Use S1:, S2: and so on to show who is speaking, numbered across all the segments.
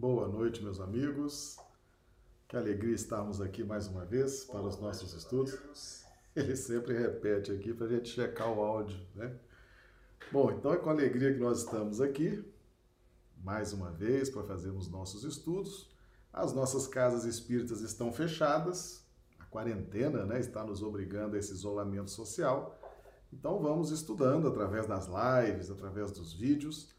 S1: Boa noite, meus amigos. Que alegria estarmos aqui mais uma vez para Boa os nossos noite, estudos. Ele sempre repete aqui para a gente checar o áudio, né? Bom, então é com alegria que nós estamos aqui, mais uma vez, para fazermos nossos estudos. As nossas casas espíritas estão fechadas, a quarentena né, está nos obrigando a esse isolamento social. Então vamos estudando através das lives, através dos vídeos,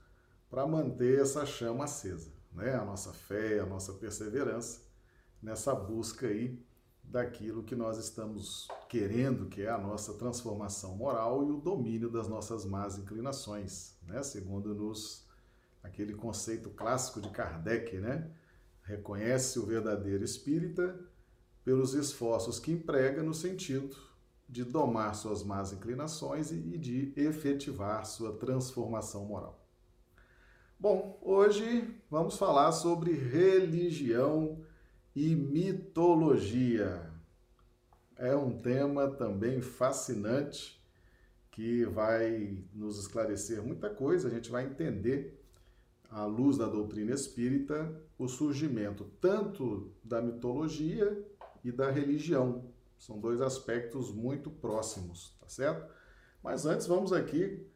S1: para manter essa chama acesa né? a nossa fé, a nossa perseverança nessa busca aí daquilo que nós estamos querendo, que é a nossa transformação moral e o domínio das nossas más inclinações, né? Segundo nos aquele conceito clássico de Kardec, né? Reconhece o verdadeiro espírita pelos esforços que emprega no sentido de domar suas más inclinações e de efetivar sua transformação moral. Bom, hoje vamos falar sobre religião e mitologia. É um tema também fascinante que vai nos esclarecer muita coisa, a gente vai entender à luz da doutrina espírita o surgimento tanto da mitologia e da religião. São dois aspectos muito próximos, tá certo? Mas antes vamos aqui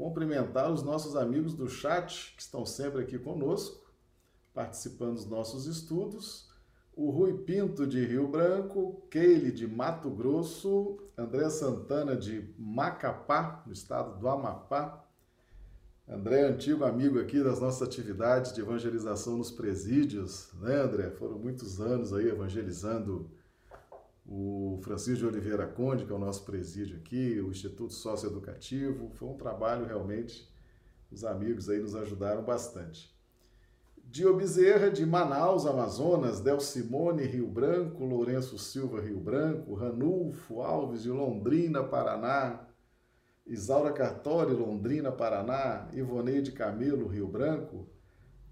S1: cumprimentar os nossos amigos do chat que estão sempre aqui conosco, participando dos nossos estudos. O Rui Pinto de Rio Branco, Keile de Mato Grosso, André Santana de Macapá, no estado do Amapá. André, antigo amigo aqui das nossas atividades de evangelização nos presídios, né, André? Foram muitos anos aí evangelizando o Francisco de Oliveira Conde, que é o nosso presídio aqui, o Instituto Socioeducativo. Foi um trabalho realmente, os amigos aí nos ajudaram bastante. Dio Bezerra, de Manaus, Amazonas, Del Simone, Rio Branco, Lourenço Silva, Rio Branco, Ranulfo Alves, de Londrina, Paraná, Isaura Cartori, Londrina, Paraná, Ivoneide Camelo, Rio Branco,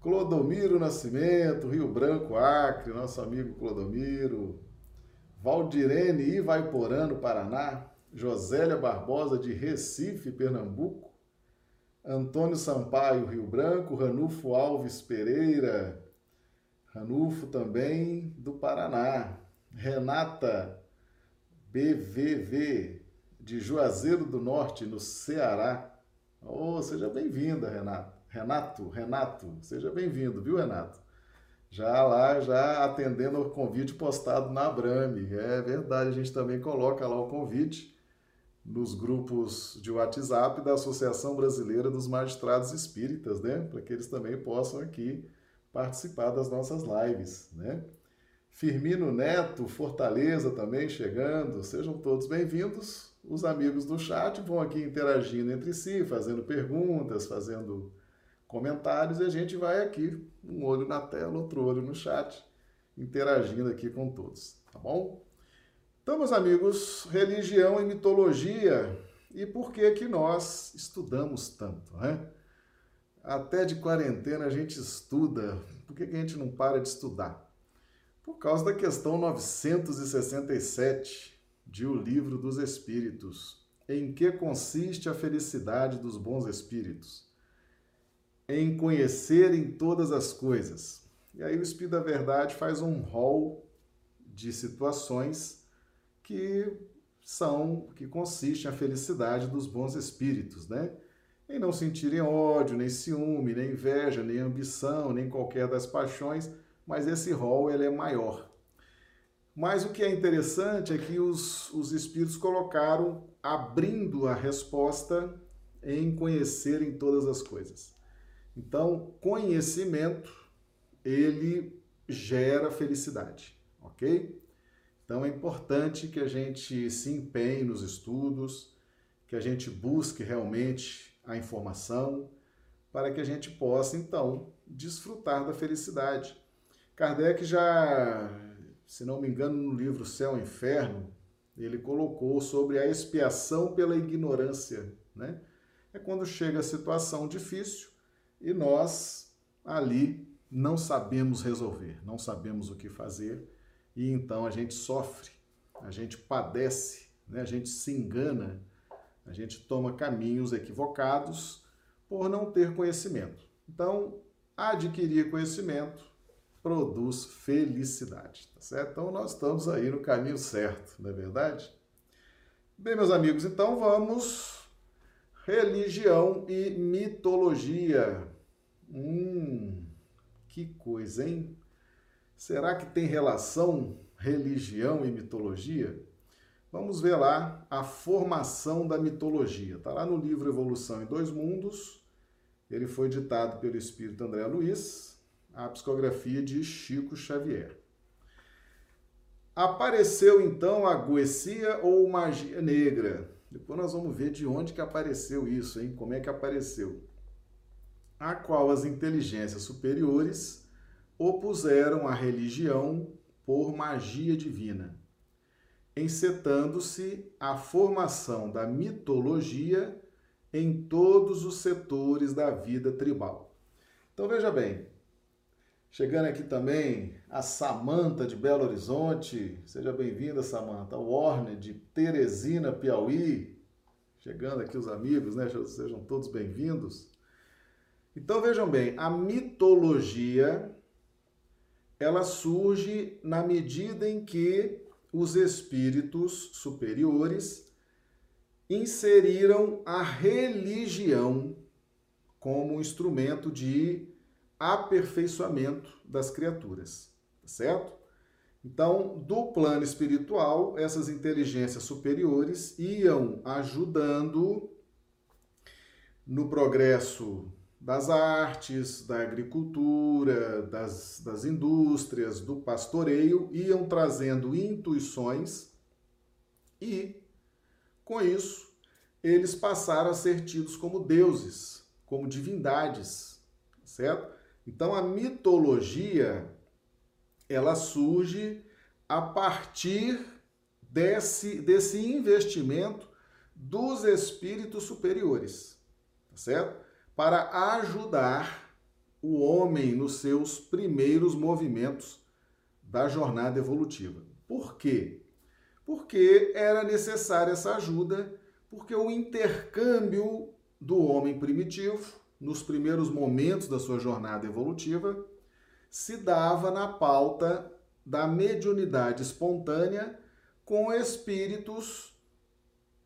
S1: Clodomiro Nascimento, Rio Branco, Acre, nosso amigo Clodomiro, Valdirene Ivaiporã, no Paraná, Josélia Barbosa, de Recife, Pernambuco, Antônio Sampaio, Rio Branco, Ranulfo Alves Pereira, Ranulfo também do Paraná, Renata BVV, de Juazeiro do Norte, no Ceará. Oh, seja bem-vinda, Renato. Renato, Renato, seja bem-vindo, viu, Renato? Já lá, já atendendo ao convite postado na Abrame. É verdade, a gente também coloca lá o convite nos grupos de WhatsApp da Associação Brasileira dos Magistrados Espíritas, né? Para que eles também possam aqui participar das nossas lives, né? Firmino Neto, Fortaleza também chegando, sejam todos bem-vindos. Os amigos do chat vão aqui interagindo entre si, fazendo perguntas, fazendo comentários e a gente vai aqui, um olho na tela, outro olho no chat, interagindo aqui com todos, tá bom? Então, meus amigos, religião e mitologia, e por que que nós estudamos tanto, né? Até de quarentena a gente estuda, por que, que a gente não para de estudar? Por causa da questão 967 de O Livro dos Espíritos, em que consiste a felicidade dos bons espíritos em conhecerem todas as coisas. E aí o Espírito da Verdade faz um rol de situações que são, que consistem a felicidade dos bons espíritos, né? Em não sentirem ódio, nem ciúme, nem inveja, nem ambição, nem qualquer das paixões, mas esse rol ele é maior. Mas o que é interessante é que os, os espíritos colocaram abrindo a resposta em conhecerem todas as coisas. Então, conhecimento, ele gera felicidade, ok? Então, é importante que a gente se empenhe nos estudos, que a gente busque realmente a informação, para que a gente possa, então, desfrutar da felicidade. Kardec já, se não me engano, no livro Céu e Inferno, ele colocou sobre a expiação pela ignorância, né? É quando chega a situação difícil, e nós ali não sabemos resolver, não sabemos o que fazer e então a gente sofre, a gente padece, né? a gente se engana, a gente toma caminhos equivocados por não ter conhecimento. Então, adquirir conhecimento produz felicidade, tá certo? Então nós estamos aí no caminho certo, não é verdade? Bem, meus amigos, então vamos religião e mitologia. Hum, que coisa, hein? Será que tem relação religião e mitologia? Vamos ver lá a formação da mitologia. Está lá no livro Evolução em Dois Mundos. Ele foi ditado pelo espírito André Luiz, a psicografia de Chico Xavier. Apareceu então a Goecia ou magia negra? Depois nós vamos ver de onde que apareceu isso, hein? Como é que apareceu? A qual as inteligências superiores opuseram a religião por magia divina encetando-se a formação da mitologia em todos os setores da vida tribal. Então veja bem, chegando aqui também a Samanta de Belo Horizonte, seja bem-vinda Samanta, Warner de Teresina, Piauí, chegando aqui os amigos, né? Sejam todos bem-vindos. Então vejam bem, a mitologia ela surge na medida em que os espíritos superiores inseriram a religião como instrumento de aperfeiçoamento das criaturas, tá certo? Então, do plano espiritual, essas inteligências superiores iam ajudando no progresso das artes, da agricultura, das, das indústrias, do pastoreio, iam trazendo intuições e, com isso, eles passaram a ser tidos como deuses, como divindades, certo? Então a mitologia ela surge a partir desse, desse investimento dos espíritos superiores, certo? Para ajudar o homem nos seus primeiros movimentos da jornada evolutiva. Por quê? Porque era necessária essa ajuda, porque o intercâmbio do homem primitivo, nos primeiros momentos da sua jornada evolutiva, se dava na pauta da mediunidade espontânea com espíritos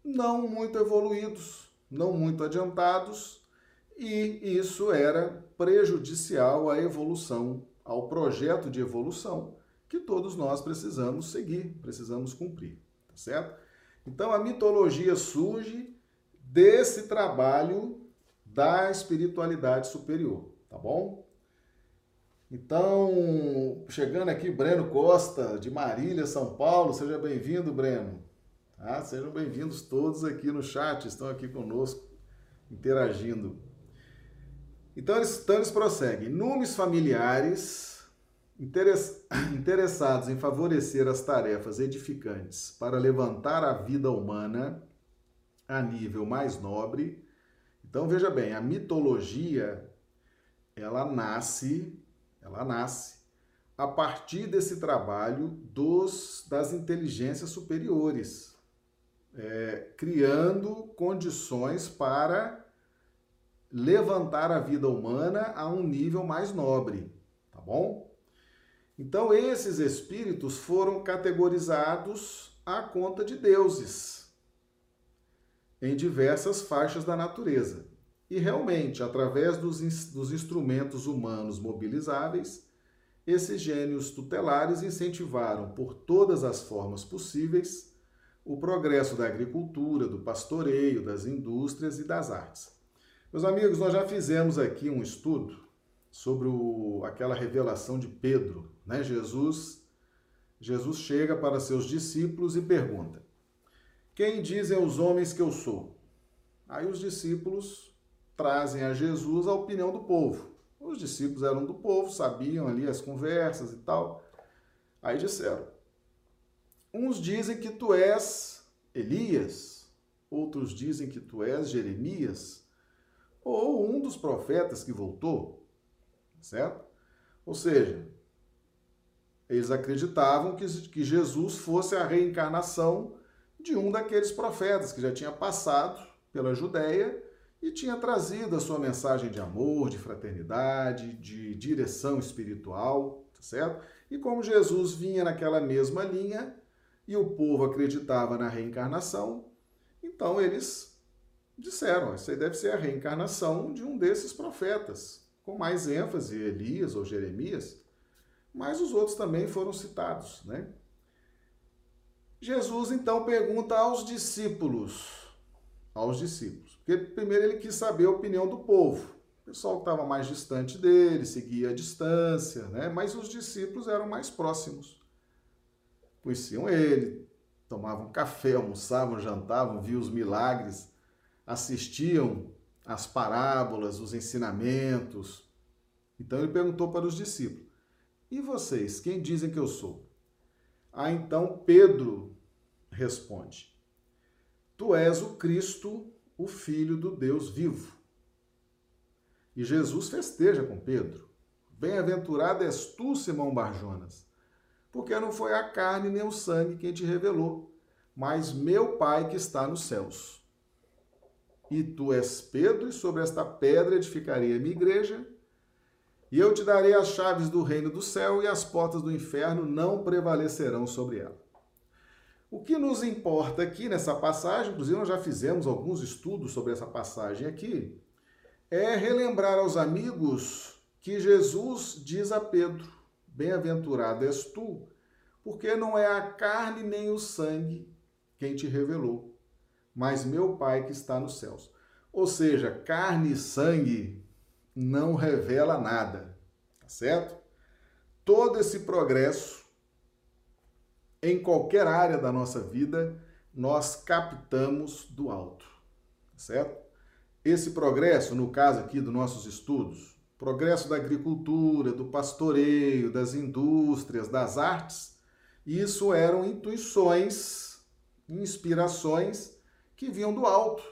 S1: não muito evoluídos, não muito adiantados e isso era prejudicial à evolução, ao projeto de evolução que todos nós precisamos seguir, precisamos cumprir, tá certo? Então a mitologia surge desse trabalho da espiritualidade superior, tá bom? Então, chegando aqui, Breno Costa, de Marília, São Paulo, seja bem-vindo, Breno. Tá? Sejam bem-vindos todos aqui no chat, estão aqui conosco, interagindo. Então eles, então eles prosseguem. Numes familiares interessados em favorecer as tarefas edificantes para levantar a vida humana a nível mais nobre. Então veja bem, a mitologia ela nasce, ela nasce a partir desse trabalho dos das inteligências superiores, é, criando condições para levantar a vida humana a um nível mais nobre, tá bom? Então esses espíritos foram categorizados à conta de deuses em diversas faixas da natureza. E realmente, através dos, dos instrumentos humanos mobilizáveis, esses gênios tutelares incentivaram por todas as formas possíveis o progresso da agricultura, do pastoreio, das indústrias e das artes. Meus amigos, nós já fizemos aqui um estudo sobre o, aquela revelação de Pedro, né? Jesus, Jesus chega para seus discípulos e pergunta: Quem dizem os homens que eu sou? Aí os discípulos trazem a Jesus a opinião do povo. Os discípulos eram do povo, sabiam ali as conversas e tal. Aí disseram: Uns dizem que tu és Elias, outros dizem que tu és Jeremias ou um dos profetas que voltou, certo? Ou seja, eles acreditavam que, que Jesus fosse a reencarnação de um daqueles profetas que já tinha passado pela Judéia e tinha trazido a sua mensagem de amor, de fraternidade, de direção espiritual, tá certo? E como Jesus vinha naquela mesma linha e o povo acreditava na reencarnação, então eles disseram: isso aí deve ser a reencarnação de um desses profetas, com mais ênfase, Elias ou Jeremias, mas os outros também foram citados, né? Jesus então pergunta aos discípulos, aos discípulos, porque primeiro ele quis saber a opinião do povo. O pessoal que estava mais distante dele seguia a distância, né? mas os discípulos eram mais próximos. Conheciam ele, tomavam café, almoçavam, jantavam, viam os milagres, assistiam às parábolas, os ensinamentos. Então ele perguntou para os discípulos: E vocês, quem dizem que eu sou? Ah, então Pedro responde: Tu és o Cristo, o Filho do Deus vivo. E Jesus festeja com Pedro. Bem-aventurado és tu, Simão Barjonas, porque não foi a carne nem o sangue quem te revelou, mas meu Pai que está nos céus. E tu és Pedro, e sobre esta pedra edificarei a minha igreja, e eu te darei as chaves do reino do céu, e as portas do inferno não prevalecerão sobre ela. O que nos importa aqui nessa passagem, inclusive nós já fizemos alguns estudos sobre essa passagem aqui, é relembrar aos amigos que Jesus diz a Pedro: Bem-aventurado és tu, porque não é a carne nem o sangue quem te revelou, mas meu Pai que está nos céus. Ou seja, carne e sangue não revela nada, tá certo? Todo esse progresso em qualquer área da nossa vida, nós captamos do alto, tá certo? Esse progresso, no caso aqui dos nossos estudos, progresso da agricultura, do pastoreio, das indústrias, das artes, isso eram intuições, inspirações que vinham do alto,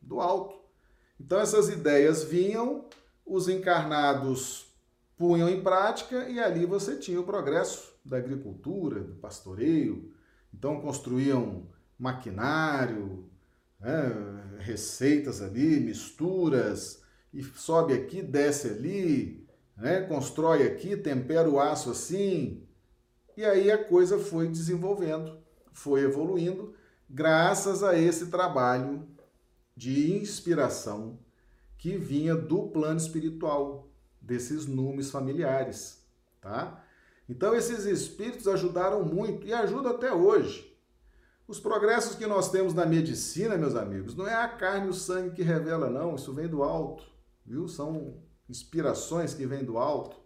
S1: do alto. Então essas ideias vinham, os encarnados punham em prática e ali você tinha o progresso da agricultura, do pastoreio. Então construíam maquinário, né, receitas ali, misturas, e sobe aqui, desce ali, né, constrói aqui, tempera o aço assim. E aí a coisa foi desenvolvendo, foi evoluindo, graças a esse trabalho de inspiração que vinha do plano espiritual, desses numes familiares, tá? Então esses espíritos ajudaram muito e ajudam até hoje. Os progressos que nós temos na medicina, meus amigos, não é a carne e o sangue que revela, não. Isso vem do alto, viu? São inspirações que vêm do alto.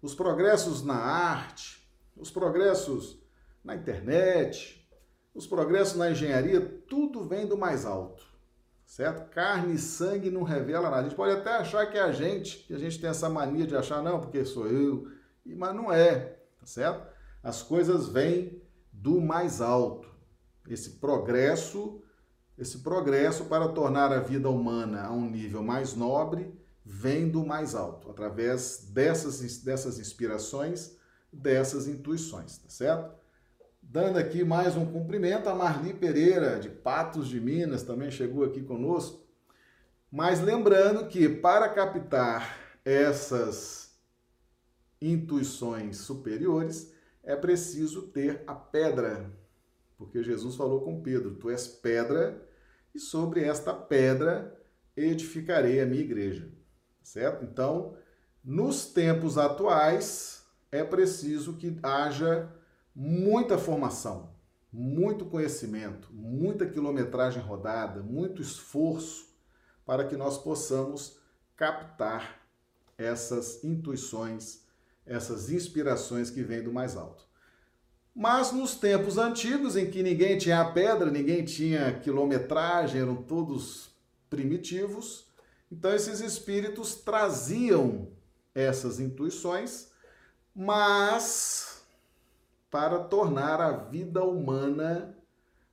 S1: Os progressos na arte, os progressos na internet, os progressos na engenharia, tudo vem do mais alto, certo? Carne e sangue não revela nada. A gente pode até achar que é a gente, que a gente tem essa mania de achar, não, porque sou eu, mas não é, tá certo? As coisas vêm do mais alto esse progresso, esse progresso para tornar a vida humana a um nível mais nobre, vem do mais alto, através dessas, dessas inspirações, dessas intuições, tá certo? Dando aqui mais um cumprimento a Marli Pereira, de Patos de Minas, também chegou aqui conosco. Mas lembrando que para captar essas intuições superiores, é preciso ter a pedra porque Jesus falou com Pedro: Tu és pedra, e sobre esta pedra edificarei a minha igreja. Certo? Então, nos tempos atuais, é preciso que haja muita formação, muito conhecimento, muita quilometragem rodada, muito esforço para que nós possamos captar essas intuições, essas inspirações que vêm do mais alto. Mas nos tempos antigos, em que ninguém tinha pedra, ninguém tinha quilometragem, eram todos primitivos, então esses espíritos traziam essas intuições, mas para tornar a vida humana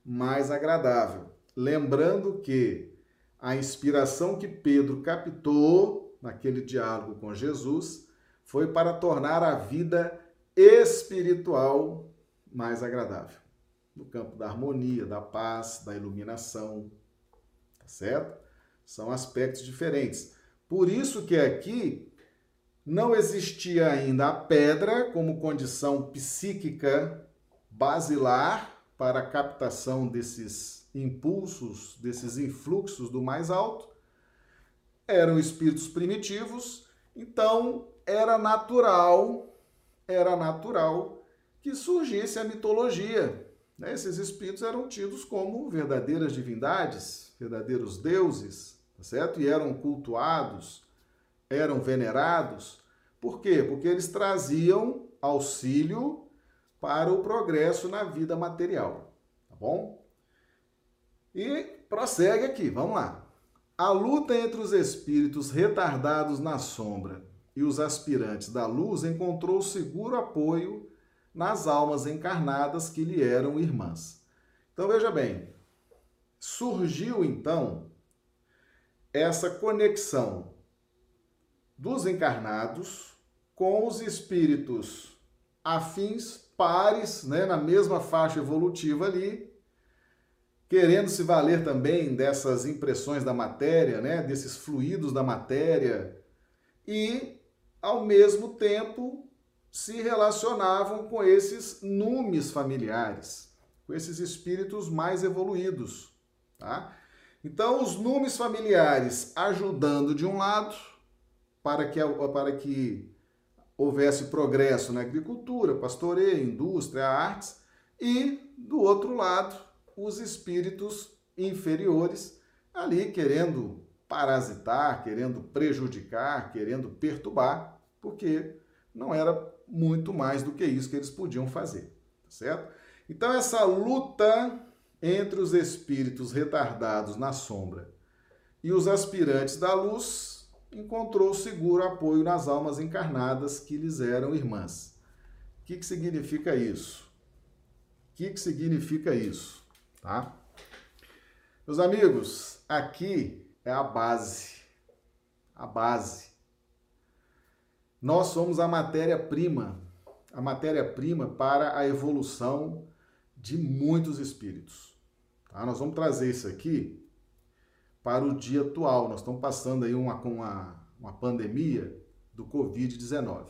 S1: mais agradável. Lembrando que a inspiração que Pedro captou naquele diálogo com Jesus foi para tornar a vida espiritual mais agradável. No campo da harmonia, da paz, da iluminação, tá certo? São aspectos diferentes. Por isso que aqui não existia ainda a pedra como condição psíquica basilar para a captação desses impulsos, desses influxos do mais alto. Eram espíritos primitivos, então era natural, era natural que surgisse a mitologia. Né? Esses espíritos eram tidos como verdadeiras divindades, verdadeiros deuses, tá certo? E eram cultuados, eram venerados. Por quê? Porque eles traziam auxílio para o progresso na vida material, tá bom? E prossegue aqui, vamos lá. A luta entre os espíritos retardados na sombra e os aspirantes da luz encontrou seguro apoio nas almas encarnadas que lhe eram irmãs. Então veja bem, surgiu então essa conexão dos encarnados com os espíritos afins, pares, né, na mesma faixa evolutiva ali, querendo se valer também dessas impressões da matéria, né, desses fluidos da matéria, e ao mesmo tempo se relacionavam com esses numes familiares, com esses espíritos mais evoluídos, tá? Então, os numes familiares ajudando de um lado para que, para que houvesse progresso na agricultura, pastoreio, indústria, artes, e do outro lado, os espíritos inferiores ali querendo parasitar, querendo prejudicar, querendo perturbar, porque não era muito mais do que isso que eles podiam fazer, tá certo? Então essa luta entre os espíritos retardados na sombra e os aspirantes da luz encontrou seguro apoio nas almas encarnadas que lhes eram irmãs. O que, que significa isso? O que, que significa isso? Tá? Meus amigos, aqui é a base. A base. Nós somos a matéria-prima, a matéria-prima para a evolução de muitos espíritos. Tá? Nós vamos trazer isso aqui para o dia atual. Nós estamos passando aí uma, uma, uma pandemia do Covid-19.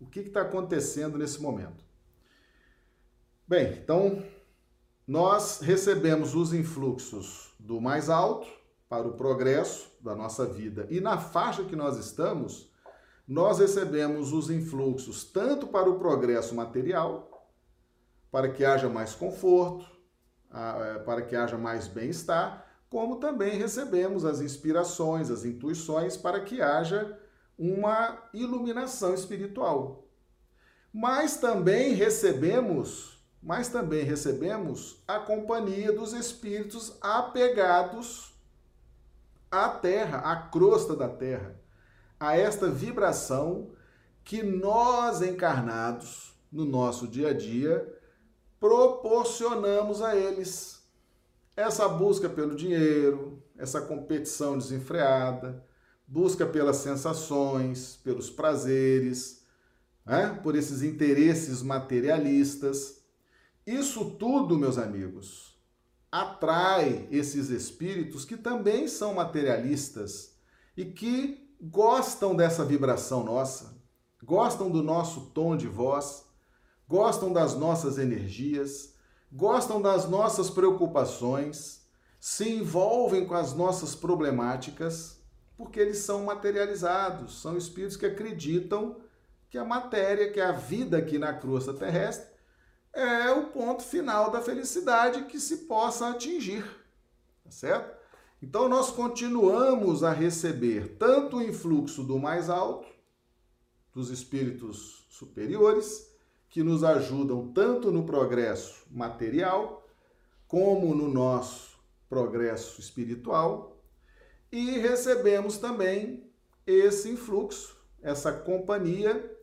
S1: O que está acontecendo nesse momento? Bem, então nós recebemos os influxos do mais alto para o progresso da nossa vida e na faixa que nós estamos, nós recebemos os influxos tanto para o progresso material, para que haja mais conforto, é, para que haja mais bem-estar, como também recebemos as inspirações, as intuições para que haja uma iluminação espiritual. Mas também recebemos mas também recebemos a companhia dos espíritos apegados à terra, à crosta da terra, a esta vibração que nós encarnados no nosso dia a dia proporcionamos a eles. Essa busca pelo dinheiro, essa competição desenfreada, busca pelas sensações, pelos prazeres, né? por esses interesses materialistas isso tudo, meus amigos, atrai esses espíritos que também são materialistas e que gostam dessa vibração nossa, gostam do nosso tom de voz, gostam das nossas energias, gostam das nossas preocupações, se envolvem com as nossas problemáticas, porque eles são materializados, são espíritos que acreditam que a matéria, que a vida aqui na crosta terrestre, é o ponto final da felicidade que se possa atingir, tá certo? Então nós continuamos a receber tanto o influxo do mais alto, dos espíritos superiores, que nos ajudam tanto no progresso material, como no nosso progresso espiritual, e recebemos também esse influxo, essa companhia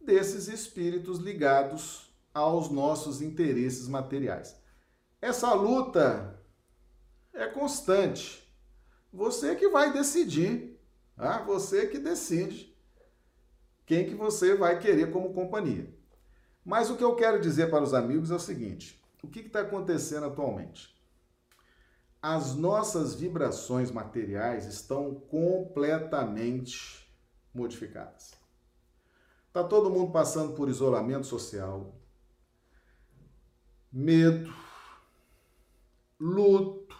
S1: desses espíritos ligados aos nossos interesses materiais. Essa luta é constante. Você que vai decidir, tá? você que decide quem que você vai querer como companhia. Mas o que eu quero dizer para os amigos é o seguinte: o que está acontecendo atualmente? As nossas vibrações materiais estão completamente modificadas. Está todo mundo passando por isolamento social, medo, luto,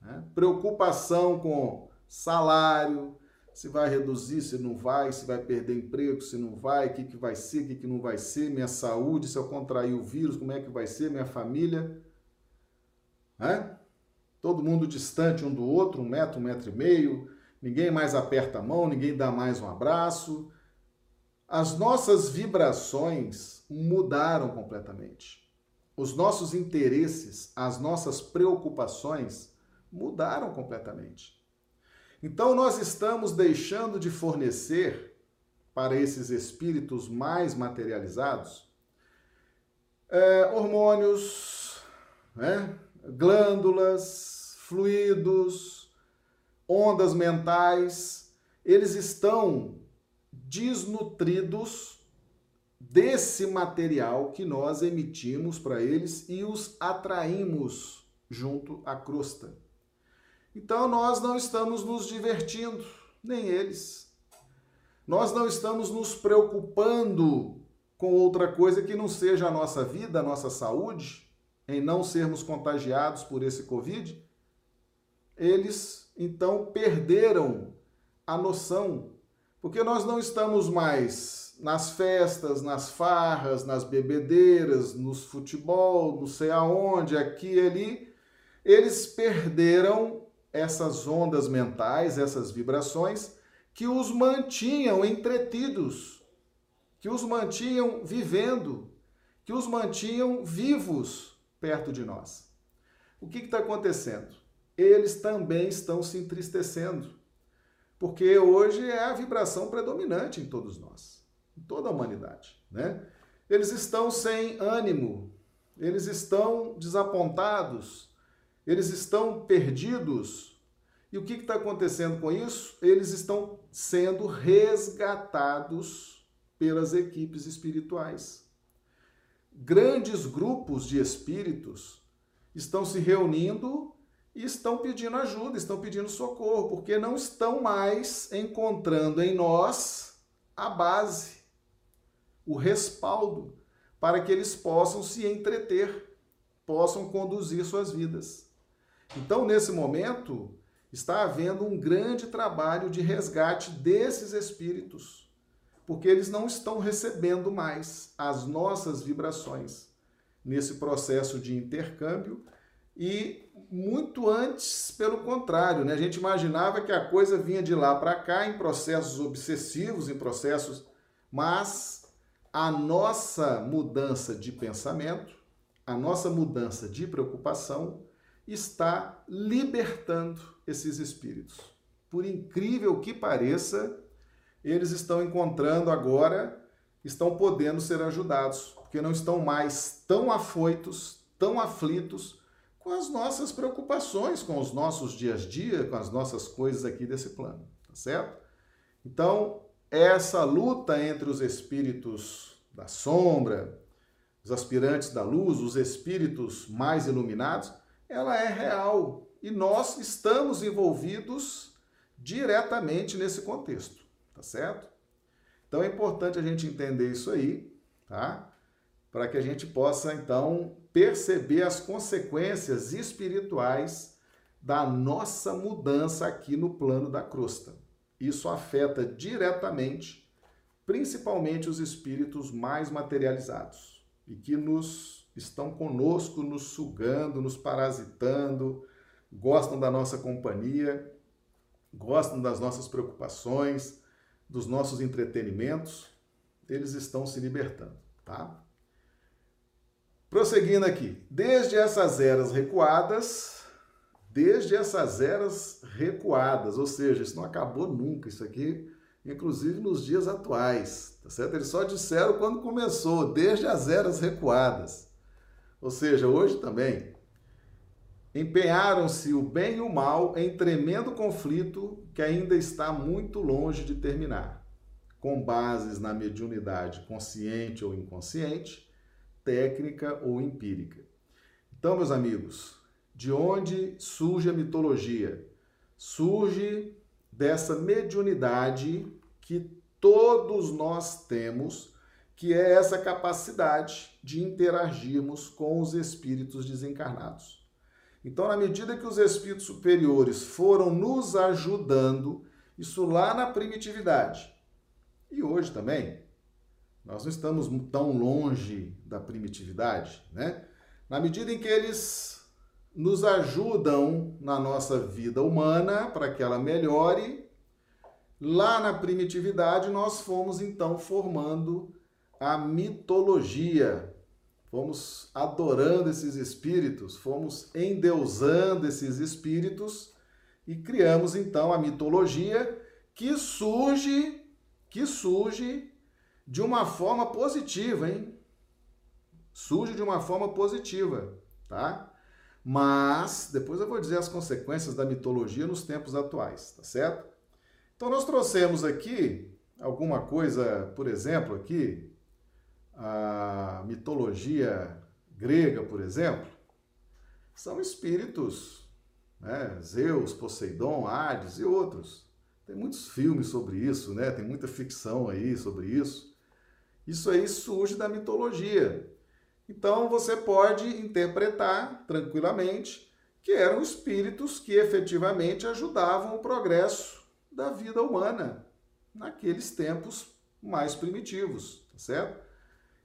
S1: né? preocupação com salário, se vai reduzir, se não vai, se vai perder emprego, se não vai, o que, que vai ser, o que, que não vai ser, minha saúde, se eu contrair o vírus, como é que vai ser, minha família. Né? Todo mundo distante um do outro, um metro, um metro e meio, ninguém mais aperta a mão, ninguém dá mais um abraço. As nossas vibrações mudaram completamente. Os nossos interesses, as nossas preocupações mudaram completamente. Então, nós estamos deixando de fornecer para esses espíritos mais materializados é, hormônios, né? glândulas, fluidos, ondas mentais. Eles estão desnutridos desse material que nós emitimos para eles e os atraímos junto à crosta. Então nós não estamos nos divertindo, nem eles. Nós não estamos nos preocupando com outra coisa que não seja a nossa vida, a nossa saúde, em não sermos contagiados por esse Covid. Eles então perderam a noção, porque nós não estamos mais nas festas, nas farras, nas bebedeiras, nos futebol, não sei aonde, aqui e ali. Eles perderam essas ondas mentais, essas vibrações, que os mantinham entretidos, que os mantinham vivendo, que os mantinham vivos perto de nós. O que está acontecendo? Eles também estão se entristecendo, porque hoje é a vibração predominante em todos nós, em toda a humanidade, né? Eles estão sem ânimo, eles estão desapontados, eles estão perdidos. E o que está acontecendo com isso? Eles estão sendo resgatados pelas equipes espirituais. Grandes grupos de espíritos estão se reunindo e estão pedindo ajuda, estão pedindo socorro, porque não estão mais encontrando em nós a base, o respaldo, para que eles possam se entreter, possam conduzir suas vidas. Então, nesse momento, está havendo um grande trabalho de resgate desses espíritos, porque eles não estão recebendo mais as nossas vibrações nesse processo de intercâmbio e muito antes, pelo contrário, né? a gente imaginava que a coisa vinha de lá para cá em processos obsessivos, em processos, mas a nossa mudança de pensamento, a nossa mudança de preocupação está libertando esses espíritos. Por incrível que pareça, eles estão encontrando agora, estão podendo ser ajudados, porque não estão mais tão afoitos, tão aflitos com as nossas preocupações, com os nossos dias a dia, com as nossas coisas aqui desse plano, tá certo? Então, essa luta entre os espíritos da sombra, os aspirantes da luz, os espíritos mais iluminados, ela é real e nós estamos envolvidos diretamente nesse contexto, tá certo? Então é importante a gente entender isso aí, tá? Para que a gente possa então perceber as consequências espirituais da nossa mudança aqui no plano da crosta. Isso afeta diretamente, principalmente os espíritos mais materializados e que nos estão conosco, nos sugando, nos parasitando, gostam da nossa companhia, gostam das nossas preocupações, dos nossos entretenimentos, eles estão se libertando, tá? Prosseguindo aqui, desde essas eras recuadas, desde essas eras recuadas, ou seja, isso não acabou nunca, isso aqui, inclusive nos dias atuais, tá certo? Eles só disseram quando começou, desde as eras recuadas. Ou seja, hoje também empenharam-se o bem e o mal em tremendo conflito que ainda está muito longe de terminar, com bases na mediunidade consciente ou inconsciente, técnica ou empírica. Então, meus amigos, de onde surge a mitologia? Surge dessa mediunidade que todos nós temos, que é essa capacidade de interagirmos com os espíritos desencarnados. Então, na medida que os espíritos superiores foram nos ajudando, isso lá na primitividade, e hoje também, nós não estamos tão longe da primitividade, né? Na medida em que eles nos ajudam na nossa vida humana para que ela melhore, lá na primitividade nós fomos então formando a mitologia. Fomos adorando esses espíritos, fomos endeusando esses espíritos e criamos então a mitologia que surge que surge de uma forma positiva, hein? Surge de uma forma positiva, tá? Mas depois eu vou dizer as consequências da mitologia nos tempos atuais, tá certo? Então nós trouxemos aqui alguma coisa, por exemplo, aqui a mitologia grega, por exemplo, são espíritos, né? Zeus, Poseidon, Hades e outros. Tem muitos filmes sobre isso, né? Tem muita ficção aí sobre isso. Isso aí surge da mitologia. Então você pode interpretar tranquilamente que eram espíritos que efetivamente ajudavam o progresso da vida humana naqueles tempos mais primitivos, tá certo?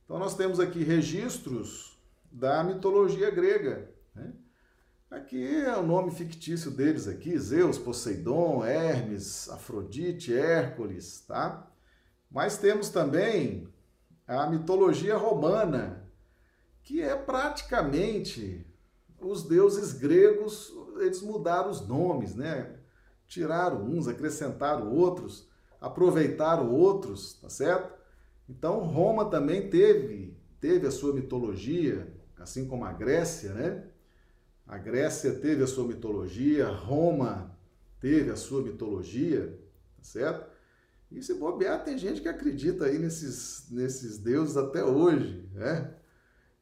S1: Então nós temos aqui registros da mitologia grega. Né? Aqui é o nome fictício deles aqui, Zeus, Poseidon, Hermes, Afrodite, Hércules, tá? Mas temos também a mitologia romana, que é praticamente os deuses gregos, eles mudaram os nomes, né? Tiraram uns, acrescentaram outros, aproveitaram outros, tá certo? Então Roma também teve teve a sua mitologia, assim como a Grécia, né? A Grécia teve a sua mitologia, Roma teve a sua mitologia, tá certo? E se bobear, tem gente que acredita aí nesses, nesses deuses até hoje, né?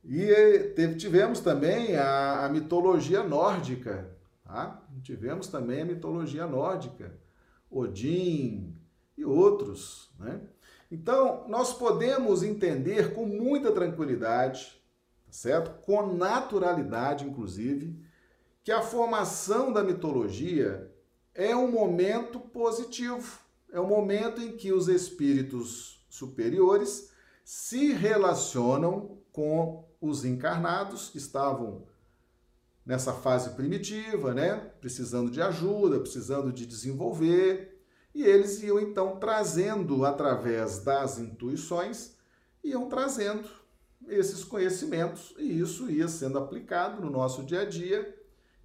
S1: E teve, tivemos também a, a mitologia nórdica, tá? Tivemos também a mitologia nórdica, Odin e outros, né? Então, nós podemos entender com muita tranquilidade certo? Com naturalidade, inclusive, que a formação da mitologia é um momento positivo, é um momento em que os espíritos superiores se relacionam com os encarnados que estavam nessa fase primitiva, né? Precisando de ajuda, precisando de desenvolver, e eles iam então trazendo através das intuições, iam trazendo esses conhecimentos e isso ia sendo aplicado no nosso dia a dia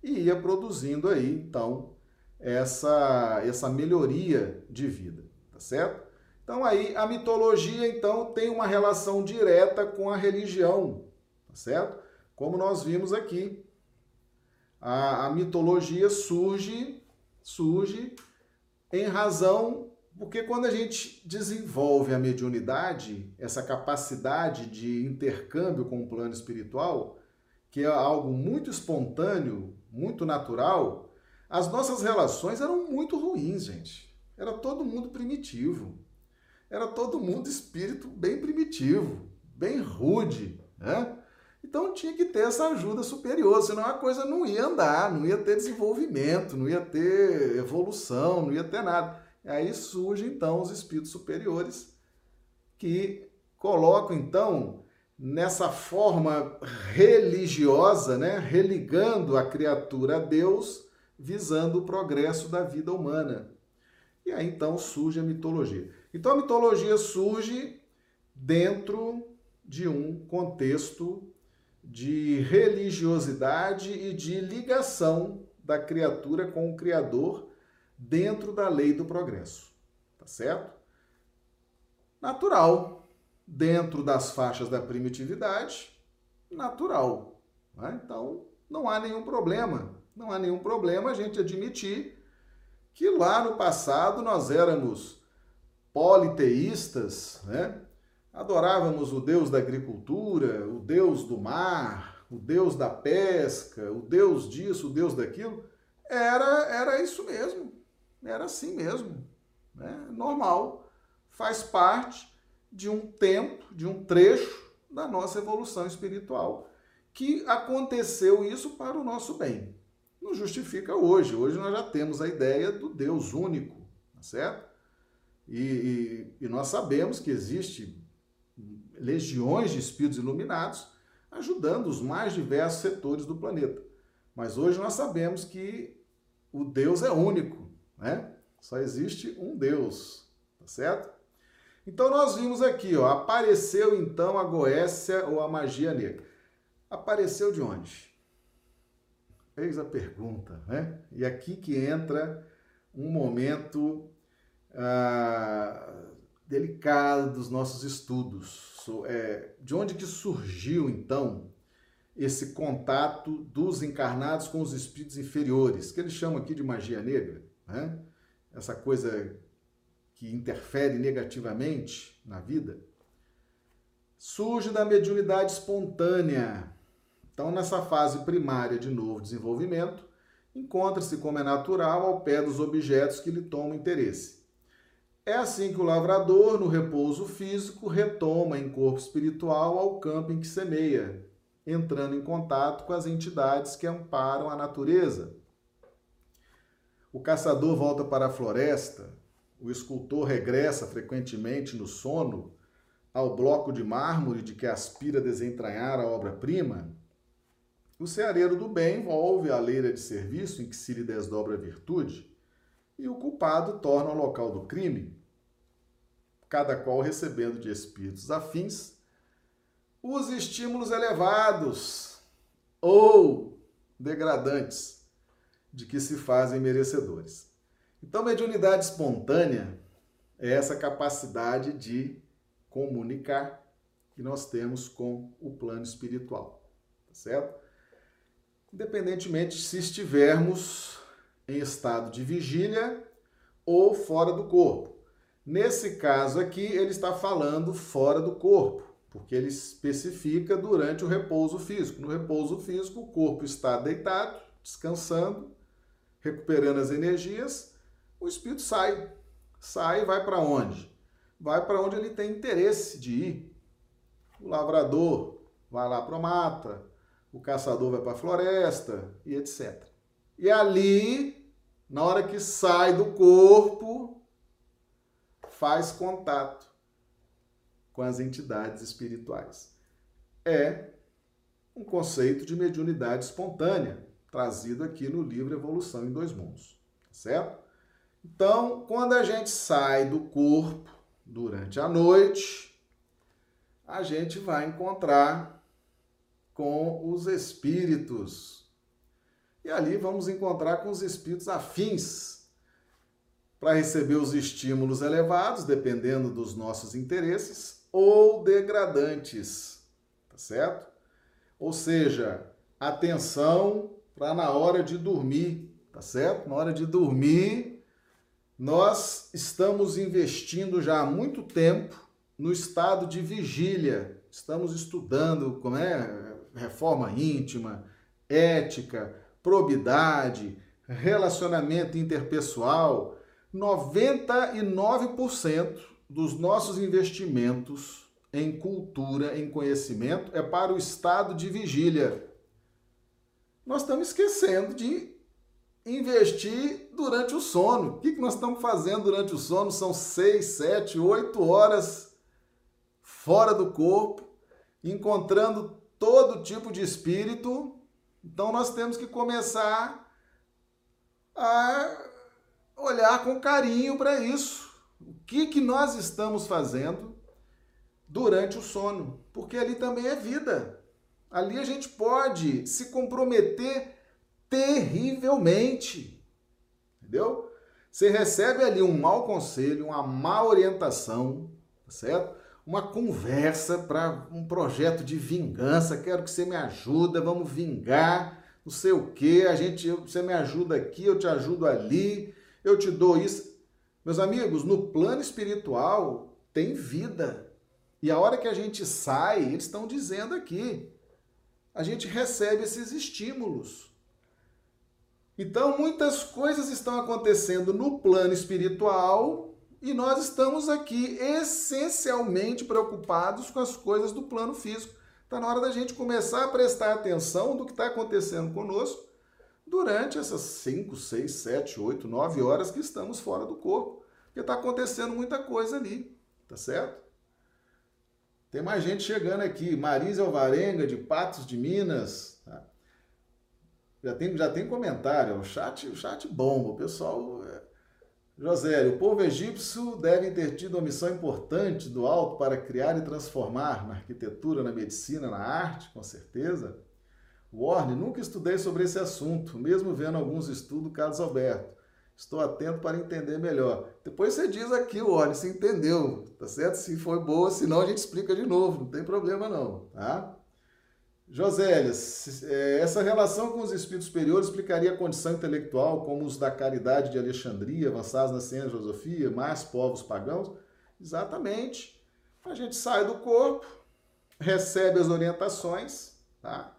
S1: e ia produzindo aí, então, essa, essa melhoria de vida, tá certo? Então aí a mitologia então tem uma relação direta com a religião, tá certo? Como nós vimos aqui, a, a mitologia surge surge em razão porque quando a gente desenvolve a mediunidade, essa capacidade de intercâmbio com o plano espiritual, que é algo muito espontâneo, muito natural, as nossas relações eram muito ruins, gente. Era todo mundo primitivo. Era todo mundo espírito bem primitivo, bem rude, né? Então tinha que ter essa ajuda superior, senão a coisa não ia andar, não ia ter desenvolvimento, não ia ter evolução, não ia ter nada. Aí surgem então os espíritos superiores que colocam então nessa forma religiosa, né, religando a criatura a Deus, visando o progresso da vida humana. E aí então surge a mitologia. Então a mitologia surge dentro de um contexto de religiosidade e de ligação da criatura com o Criador dentro da lei do progresso. Tá certo? Natural. Dentro das faixas da primitividade, natural. Né? Então, não há nenhum problema. Não há nenhum problema a gente admitir que lá no passado nós éramos politeístas, né? Adorávamos o Deus da agricultura, o Deus do mar, o Deus da pesca, o Deus disso, o Deus daquilo. Era, era isso mesmo. Era assim mesmo, né? normal. faz parte de um tempo, de um trecho da nossa evolução espiritual, que aconteceu isso para o nosso bem. Não justifica hoje. Hoje nós já temos a ideia do Deus único, tá certo? E, e, e nós sabemos que existe legiões de espíritos iluminados ajudando os mais diversos setores do planeta. Mas hoje nós sabemos que o Deus é único, né? Só existe um Deus, tá certo? Então nós vimos aqui, ó, apareceu então a Goécia ou a magia negra. Apareceu de onde? Eis a pergunta, né? E aqui que entra um momento ah, delicado dos nossos estudos. É, de onde que surgiu então esse contato dos encarnados com os espíritos inferiores, que eles chamam aqui de magia negra, né? Essa coisa que interfere negativamente na vida, surge da mediunidade espontânea. Então, nessa fase primária de novo desenvolvimento, encontra-se como é natural ao pé dos objetos que lhe tomam interesse. É assim que o lavrador, no repouso físico, retoma em corpo espiritual ao campo em que semeia, entrando em contato com as entidades que amparam a natureza. O caçador volta para a floresta, o escultor regressa frequentemente no sono ao bloco de mármore de que aspira a desentranhar a obra-prima, o ceareiro do bem volve à leira de serviço em que se lhe desdobra a virtude, e o culpado torna ao local do crime, cada qual recebendo de espíritos afins os estímulos elevados ou degradantes de que se fazem merecedores. Então, mediunidade espontânea é essa capacidade de comunicar que nós temos com o plano espiritual, tá certo? Independentemente se estivermos em estado de vigília ou fora do corpo. Nesse caso aqui, ele está falando fora do corpo, porque ele especifica durante o repouso físico. No repouso físico, o corpo está deitado, descansando, recuperando as energias o espírito sai. Sai e vai para onde? Vai para onde ele tem interesse de ir. O lavrador vai lá para a mata, o caçador vai para a floresta e etc. E ali, na hora que sai do corpo, faz contato com as entidades espirituais. É um conceito de mediunidade espontânea, trazido aqui no livro Evolução em Dois Mundos, certo? Então, quando a gente sai do corpo durante a noite, a gente vai encontrar com os espíritos. E ali vamos encontrar com os espíritos afins para receber os estímulos elevados, dependendo dos nossos interesses, ou degradantes, tá certo? Ou seja, atenção para na hora de dormir, tá certo? Na hora de dormir, nós estamos investindo já há muito tempo no estado de vigília. Estamos estudando como é reforma íntima, ética, probidade, relacionamento interpessoal. 99% dos nossos investimentos em cultura, em conhecimento, é para o estado de vigília. Nós estamos esquecendo de investir durante o sono. O que nós estamos fazendo durante o sono? São seis, sete, oito horas fora do corpo, encontrando todo tipo de espírito. Então nós temos que começar a olhar com carinho para isso. O que, que nós estamos fazendo durante o sono? Porque ali também é vida. Ali a gente pode se comprometer terrivelmente. Entendeu? Você recebe ali um mau conselho, uma má orientação, tá certo? Uma conversa para um projeto de vingança. Quero que você me ajude, vamos vingar, não sei o quê. A gente, você me ajuda aqui, eu te ajudo ali, eu te dou isso. Meus amigos, no plano espiritual tem vida. E a hora que a gente sai, eles estão dizendo aqui, a gente recebe esses estímulos. Então, muitas coisas estão acontecendo no plano espiritual E nós estamos aqui essencialmente preocupados com as coisas do plano físico. Está na hora da gente começar a prestar atenção do que está acontecendo conosco durante essas 5, 6, 7, 8, 9 horas que estamos fora do corpo. Porque está acontecendo muita coisa ali, tá certo? Tem mais gente chegando aqui. Marisa Alvarenga, de Patos de Minas. Tá? Já, tem, já tem comentário. O chat, o chat bomba. O pessoal. José, o povo egípcio deve ter tido uma missão importante do alto para criar e transformar na arquitetura, na medicina, na arte, com certeza. Warne, nunca estudei sobre esse assunto, mesmo vendo alguns estudos Carlos Alberto. Estou atento para entender melhor. Depois você diz aqui, Warne, se entendeu, tá certo? Se foi boa, senão a gente explica de novo, não tem problema não, tá? Josélia, é, essa relação com os espíritos superiores explicaria a condição intelectual, como os da caridade de Alexandria, avançados na ciência e filosofia, mais povos pagãos? Exatamente. A gente sai do corpo, recebe as orientações, tá?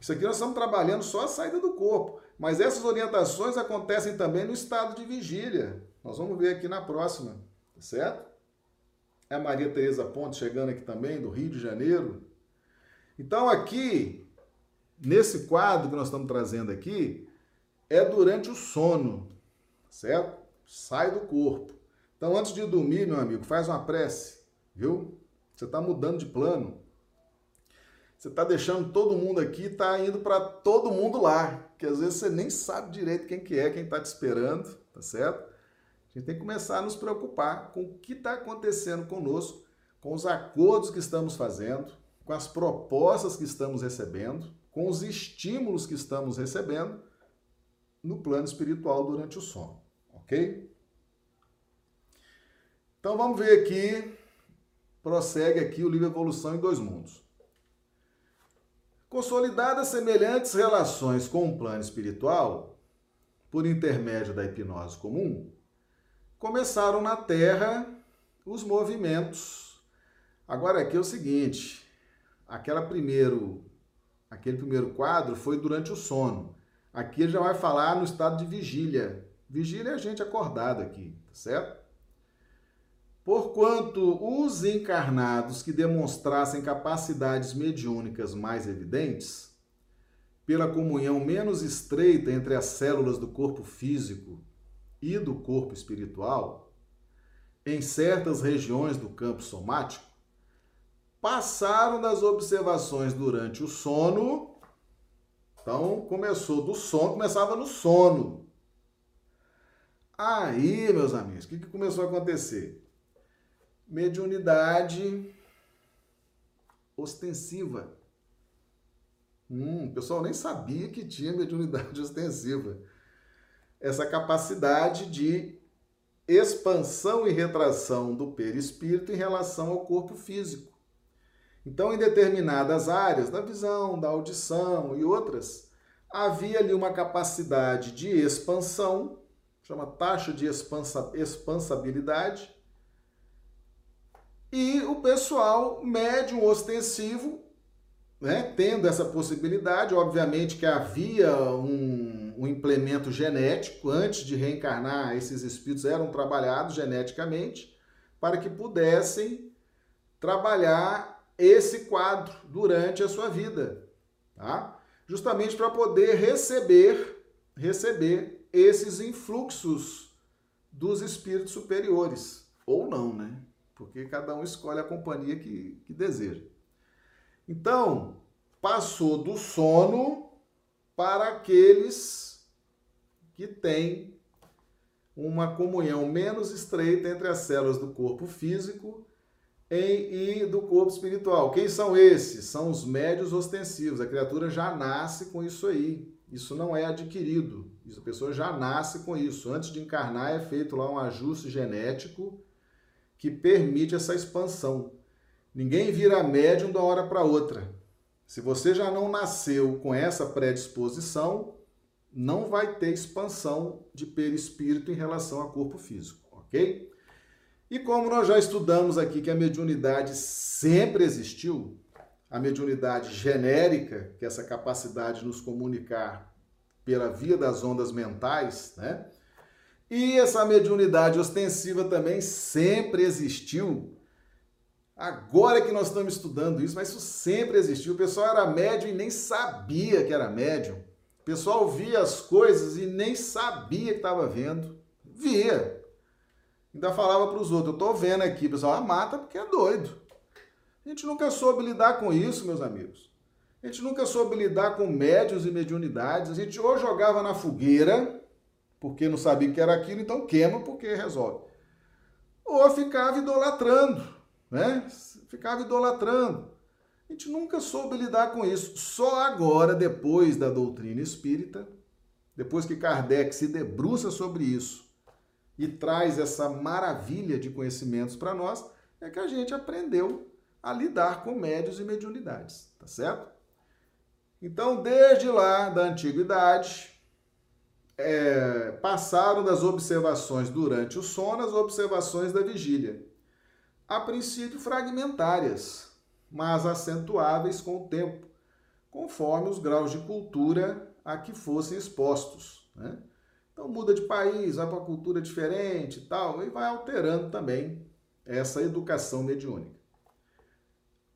S1: Isso aqui nós estamos trabalhando só a saída do corpo, mas essas orientações acontecem também no estado de vigília. Nós vamos ver aqui na próxima, tá certo? É a Maria Tereza Ponte chegando aqui também, do Rio de Janeiro. Então, aqui, nesse quadro que nós estamos trazendo aqui, é durante o sono, certo? Sai do corpo. Então, antes de dormir, meu amigo, faz uma prece, viu? Você está mudando de plano. Você está deixando todo mundo aqui, está indo para todo mundo lá, que às vezes você nem sabe direito quem que é, quem está te esperando, tá certo? A gente tem que começar a nos preocupar com o que está acontecendo conosco, com os acordos que estamos fazendo, com as propostas que estamos recebendo, com os estímulos que estamos recebendo no plano espiritual durante o sono, ok? Então vamos ver aqui, prossegue aqui o livro Evolução em Dois Mundos. Consolidadas semelhantes relações com o plano espiritual, por intermédio da hipnose comum, começaram na Terra os movimentos. Agora aqui é o seguinte, aquela primeiro, aquele primeiro quadro foi durante o sono. Aqui ele já vai falar no estado de vigília. Vigília é a gente acordado aqui, tá certo? Porquanto os encarnados que demonstrassem capacidades mediúnicas mais evidentes, pela comunhão menos estreita entre as células do corpo físico e do corpo espiritual, em certas regiões do campo somático, passaram das observações durante o sono. Então, começou do sono, começava no sono. Aí, meus amigos, o que, que começou a acontecer? Mediunidade ostensiva. Hum, o pessoal nem sabia que tinha mediunidade ostensiva. Essa capacidade de expansão e retração do perispírito em relação ao corpo físico. Então, em determinadas áreas, da visão, da audição e outras, havia ali uma capacidade de expansão, chama taxa de expansa, expansabilidade, e o pessoal médium ostensivo, né, tendo essa possibilidade, obviamente que havia um, um implemento genético, antes de reencarnar, esses espíritos eram trabalhados geneticamente, para que pudessem trabalhar esse quadro durante a sua vida, tá? Justamente para poder receber receber esses influxos dos espíritos superiores ou não, né? Porque cada um escolhe a companhia que, que deseja. Então, passou do sono para aqueles que têm uma comunhão menos estreita entre as células do corpo físico em, e do corpo espiritual. Quem são esses? São os médios ostensivos. A criatura já nasce com isso aí. Isso não é adquirido. Isso, a pessoa já nasce com isso. Antes de encarnar, é feito lá um ajuste genético que permite essa expansão. Ninguém vira médium da hora para outra. Se você já não nasceu com essa predisposição, não vai ter expansão de perispírito em relação ao corpo físico, ok? E como nós já estudamos aqui que a mediunidade sempre existiu, a mediunidade genérica, que é essa capacidade de nos comunicar pela via das ondas mentais, né? E essa mediunidade ostensiva também sempre existiu. Agora que nós estamos estudando isso, mas isso sempre existiu. O pessoal era médium e nem sabia que era médium. O pessoal via as coisas e nem sabia que estava vendo. Via. Ainda falava para os outros, eu estou vendo aqui, pessoal, ah, mata porque é doido. A gente nunca soube lidar com isso, meus amigos. A gente nunca soube lidar com médios e mediunidades. A gente ou jogava na fogueira, porque não sabia que era aquilo, então queima porque resolve. Ou ficava idolatrando, né? Ficava idolatrando. A gente nunca soube lidar com isso. Só agora, depois da doutrina espírita, depois que Kardec se debruça sobre isso e traz essa maravilha de conhecimentos para nós, é que a gente aprendeu a lidar com médios e mediunidades, tá certo? Então, desde lá da antiguidade, é, passaram das observações durante o sono às observações da vigília. A princípio fragmentárias, mas acentuáveis com o tempo, conforme os graus de cultura a que fossem expostos. Né? Então muda de país, vai para uma cultura diferente e tal, e vai alterando também essa educação mediúnica.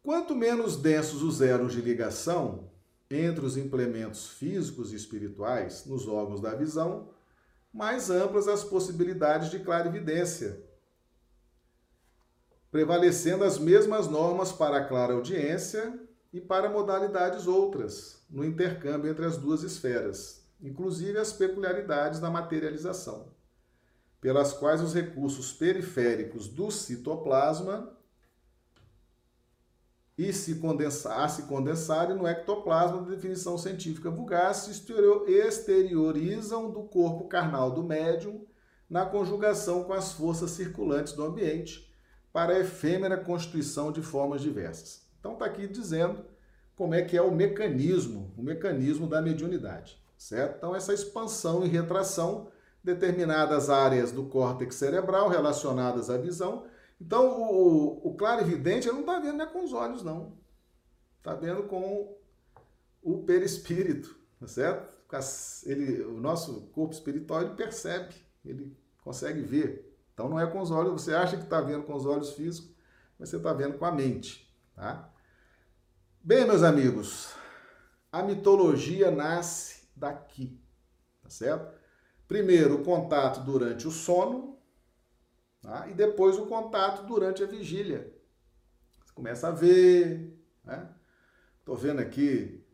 S1: Quanto menos densos os elos de ligação entre os implementos físicos e espirituais nos órgãos da visão, mais amplas as possibilidades de clarividência, prevalecendo as mesmas normas para a clara audiência e para modalidades outras no intercâmbio entre as duas esferas, inclusive as peculiaridades da materialização, pelas quais os recursos periféricos do citoplasma e se condensar, a se condensarem no ectoplasma de definição científica vulgar, se exteriorizam do corpo carnal do médium na conjugação com as forças circulantes do ambiente para a efêmera constituição de formas diversas. Então está aqui dizendo como é que é o mecanismo, o mecanismo da mediunidade, certo? Então essa expansão e retração determinadas áreas do córtex cerebral relacionadas à visão então, o, o clarividente não está vendo né, com os olhos, não. Está vendo com o perispírito, tá certo? Ele, o nosso corpo espiritual ele percebe, ele consegue ver. Então, não é com os olhos, você acha que está vendo com os olhos físicos, mas você está vendo com a mente, tá? Bem, meus amigos, a mitologia nasce daqui, tá certo? Primeiro, o contato durante o sono, Tá? E depois o contato durante a vigília. Você começa a ver. Estou né? vendo aqui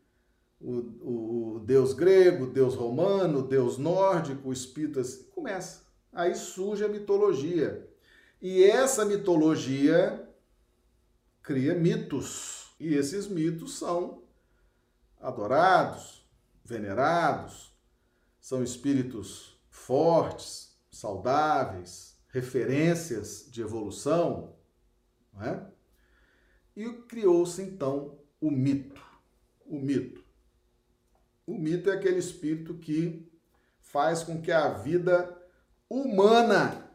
S1: o, o, deus grego, o deus romano, o deus nórdico, o espírito. Assim, começa. Aí surge a mitologia. E essa mitologia cria mitos. E esses mitos são adorados, venerados, são espíritos fortes, saudáveis, referências de evolução, não é? e criou-se então o mito. O mito. O mito é aquele espírito que faz com que a vida humana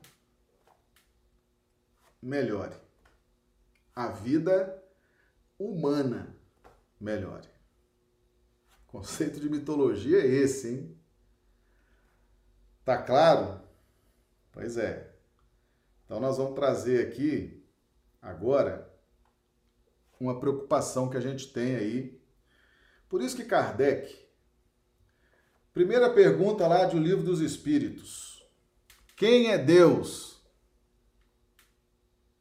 S1: melhore. A vida humana melhore. Conceito de mitologia é esse, hein? Tá claro? Pois é. Então, nós vamos trazer aqui, agora, uma preocupação que a gente tem aí. Por isso que Kardec, primeira pergunta lá de O Livro dos Espíritos: Quem é Deus?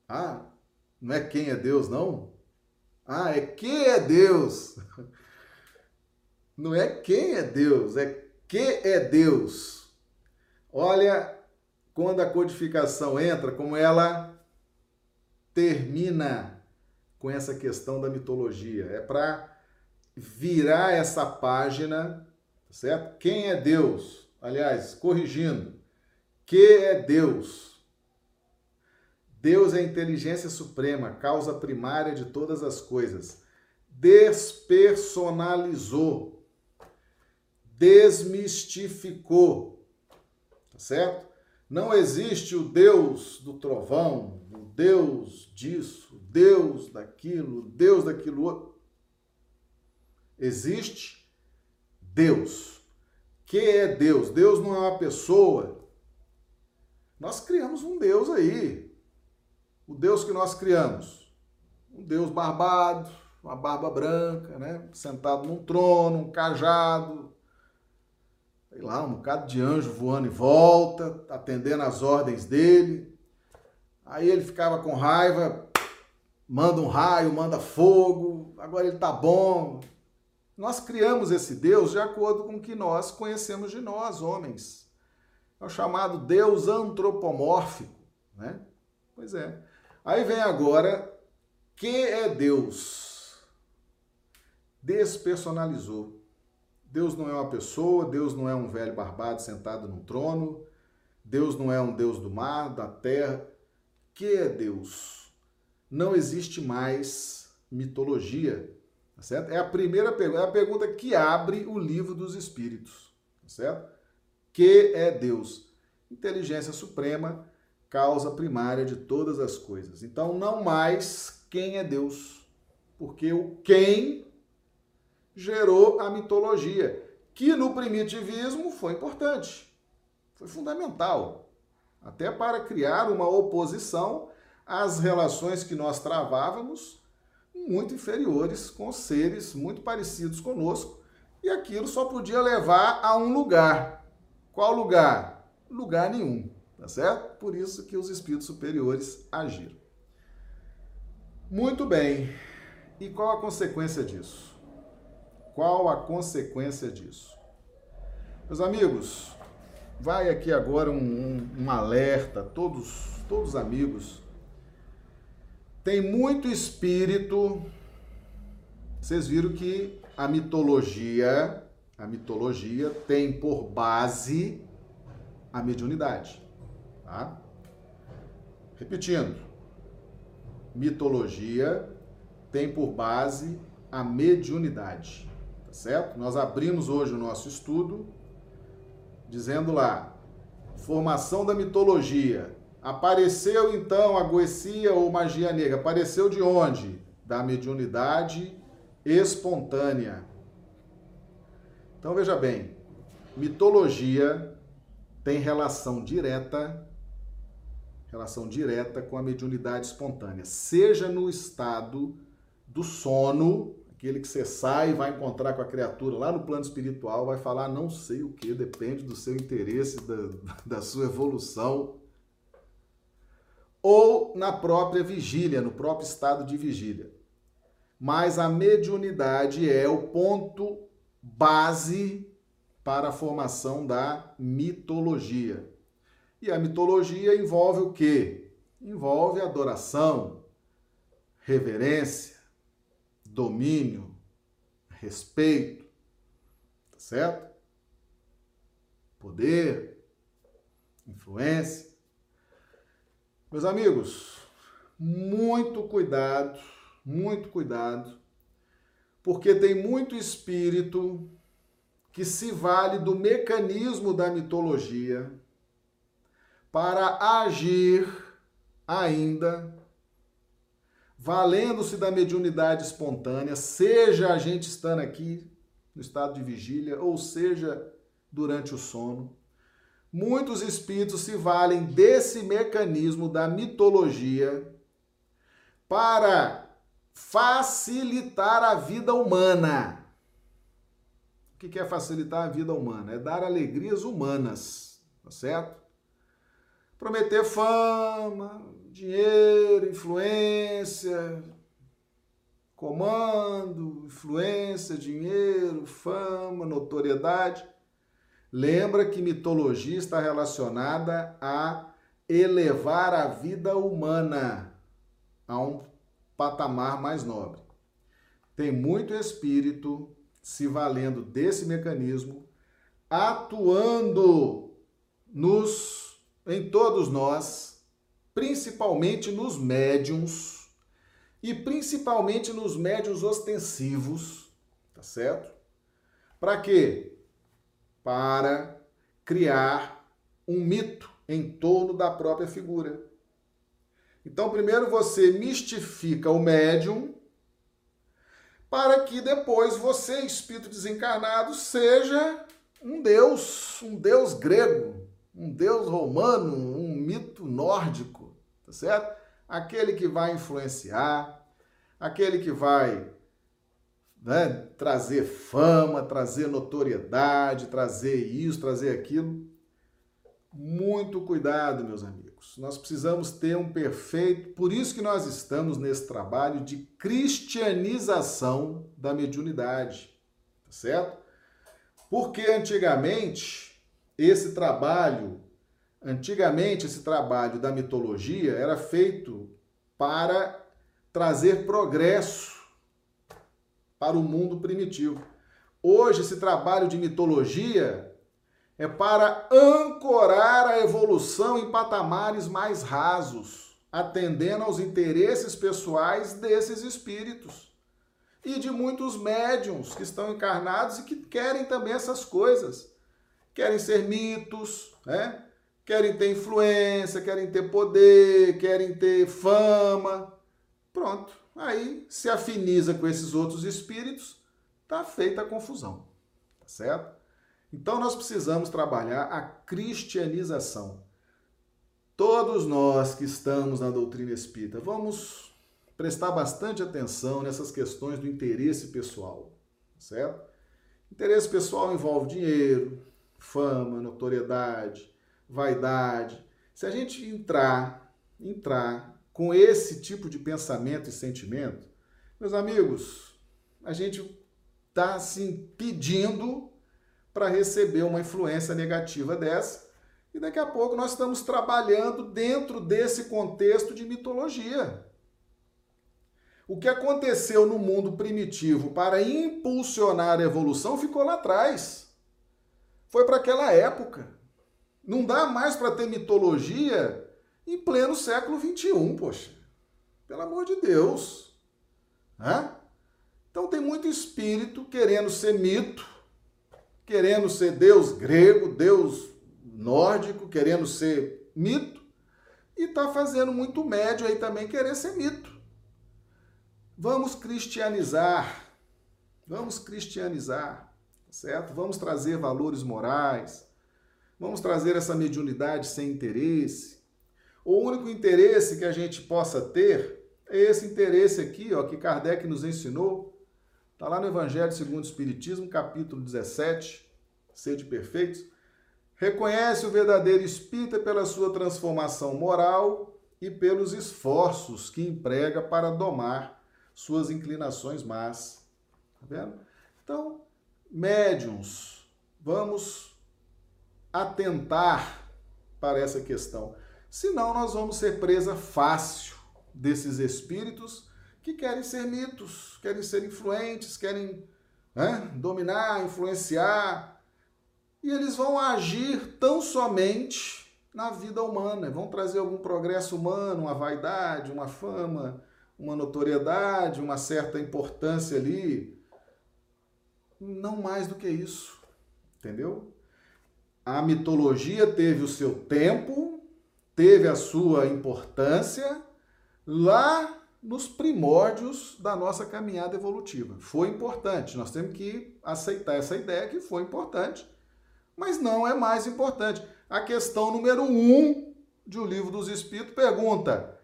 S1: Ah, não é quem é Deus, não? Ah, é quem é Deus. Não é quem é Deus, é que é Deus. Olha quando a codificação entra, como ela termina com essa questão da mitologia. É para virar essa página, tá certo? Quem é Deus? Aliás, corrigindo, que é Deus? Deus é a inteligência suprema, causa primária de todas as coisas. Despersonalizou, desmistificou, tá certo? Não existe o Deus do trovão, o Deus disso, o Deus daquilo, o Deus daquilo outro. Existe Deus. Que é Deus? Deus não é uma pessoa. Nós criamos um Deus aí. O Deus que nós criamos. Um Deus barbado, uma barba branca, né? Sentado num trono, um cajado. Sei lá, um bocado de anjo voando em volta, atendendo às ordens dele. Aí ele ficava com raiva, manda um raio, manda fogo, agora ele tá bom. Nós criamos esse Deus de acordo com o que nós conhecemos de nós, homens. É o chamado Deus antropomórfico, né? Pois é. Aí vem agora, que é Deus? Despersonalizou. Deus não é uma pessoa, Deus não é um velho barbado sentado num trono, Deus não é um Deus do mar, da terra. Que é Deus? Não existe mais mitologia, tá certo? É a primeira pergunta, é a pergunta que abre o livro dos espíritos, tá certo? que é Deus. Inteligência suprema, causa primária de todas as coisas. Então, não mais quem é Deus, porque o quem gerou a mitologia, que no primitivismo foi importante, foi fundamental, até para criar uma oposição às relações que nós travávamos, muito inferiores com seres muito parecidos conosco, e aquilo só podia levar a um lugar, qual lugar? Lugar nenhum, tá certo? Por isso que os espíritos superiores agiram. Muito bem. E qual a consequência disso? Qual a consequência disso? Meus amigos, vai aqui agora um, um, um alerta, todos, todos amigos. Tem muito espírito. Vocês viram que a mitologia a mitologia tem por base a mediunidade. Tá? Repetindo, mitologia tem por base a mediunidade. Tá certo? Nós abrimos hoje o nosso estudo dizendo lá, formação da mitologia. Apareceu então a goecia ou magia negra? Apareceu de onde? Da mediunidade espontânea. Então veja bem, mitologia tem relação direta relação direta com a mediunidade espontânea, seja no estado do sono, aquele que você sai e vai encontrar com a criatura lá no plano espiritual, vai falar não sei o que, depende do seu interesse, da, da sua evolução, ou na própria vigília, no próprio estado de vigília. Mas a mediunidade é o ponto base para a formação da mitologia. E a mitologia envolve o quê? Envolve adoração, reverência, domínio, respeito, tá certo? Poder, influência. Meus amigos, muito cuidado, muito cuidado porque tem muito espírito que se vale do mecanismo da mitologia para agir ainda valendo-se da mediunidade espontânea, seja a gente estando aqui no estado de vigília, ou seja durante o sono. Muitos espíritos se valem desse mecanismo da mitologia para facilitar a vida humana. O que é facilitar a vida humana? É dar alegrias humanas, tá certo? Prometer fama, dinheiro, influência, comando, influência, dinheiro, fama, notoriedade. Lembra que mitologia está relacionada a elevar a vida humana a um patamar mais nobre. Tem muito espírito se valendo desse mecanismo, atuando nos em todos nós, principalmente nos médiums e principalmente nos médiums ostensivos, tá certo? Para quê? Para criar um mito em torno da própria figura. Então, primeiro você mistifica o médium, para que depois você, espírito desencarnado, seja um deus, um deus grego, um deus romano, um espírito nórdico, tá certo? Aquele que vai influenciar, aquele que vai né, trazer fama, trazer notoriedade, trazer isso, trazer aquilo. Muito cuidado, meus amigos. Nós precisamos ter um perfeito, por isso que nós estamos nesse trabalho de cristianização da mediunidade, tá certo? Porque antigamente esse trabalho, antigamente esse trabalho da mitologia era feito para trazer progresso para o mundo primitivo. Hoje esse trabalho de mitologia é para ancorar a evolução em patamares mais rasos, atendendo aos interesses pessoais desses espíritos e de muitos médiums que estão encarnados e que querem também essas coisas. Querem ser mitos, né? Querem ter influência, querem ter poder, querem ter fama. Pronto. Aí se afiniza com esses outros espíritos, tá feita a confusão. Tá certo? Então nós precisamos trabalhar a cristianização. Todos nós que estamos na doutrina espírita, vamos prestar bastante atenção nessas questões do interesse pessoal, certo? Interesse pessoal envolve dinheiro, fama, notoriedade, vaidade. Se a gente entrar, entrar com esse tipo de pensamento e sentimento, meus amigos, a gente está assim pedindo para receber uma influência negativa dessa. E daqui a pouco nós estamos trabalhando dentro desse contexto de mitologia. O que aconteceu no mundo primitivo para impulsionar a evolução ficou lá atrás. Foi para aquela época. Não dá mais para ter mitologia em pleno século XXI, poxa. Pelo amor de Deus. Hã? Então tem muito espírito querendo ser mito, querendo ser Deus grego, Deus nórdico, querendo ser mito, e está fazendo muito médio aí também querer ser mito. Vamos cristianizar, vamos cristianizar, certo? Vamos trazer valores morais, vamos trazer essa mediunidade sem interesse. O único interesse que a gente possa ter é esse interesse aqui, ó, que Kardec nos ensinou, Está lá no Evangelho segundo o Espiritismo, capítulo 17, Sede Perfeitos. Reconhece o verdadeiro espírita pela sua transformação moral e pelos esforços que emprega para domar suas inclinações más. Tá vendo? Então, médiums, vamos atentar para essa questão. Senão, nós vamos ser presa fácil desses espíritos que querem ser mitos, querem ser influentes, querem né, dominar, influenciar. E eles vão agir tão somente na vida humana, vão trazer algum progresso humano, uma vaidade, uma fama, uma notoriedade, uma certa importância ali. Não mais do que isso, entendeu? A mitologia teve o seu tempo, teve a sua importância lá nos primórdios da nossa caminhada evolutiva. Foi importante, nós temos que aceitar essa ideia que foi importante, mas não é mais importante. A questão número um de O Livro dos Espíritos pergunta: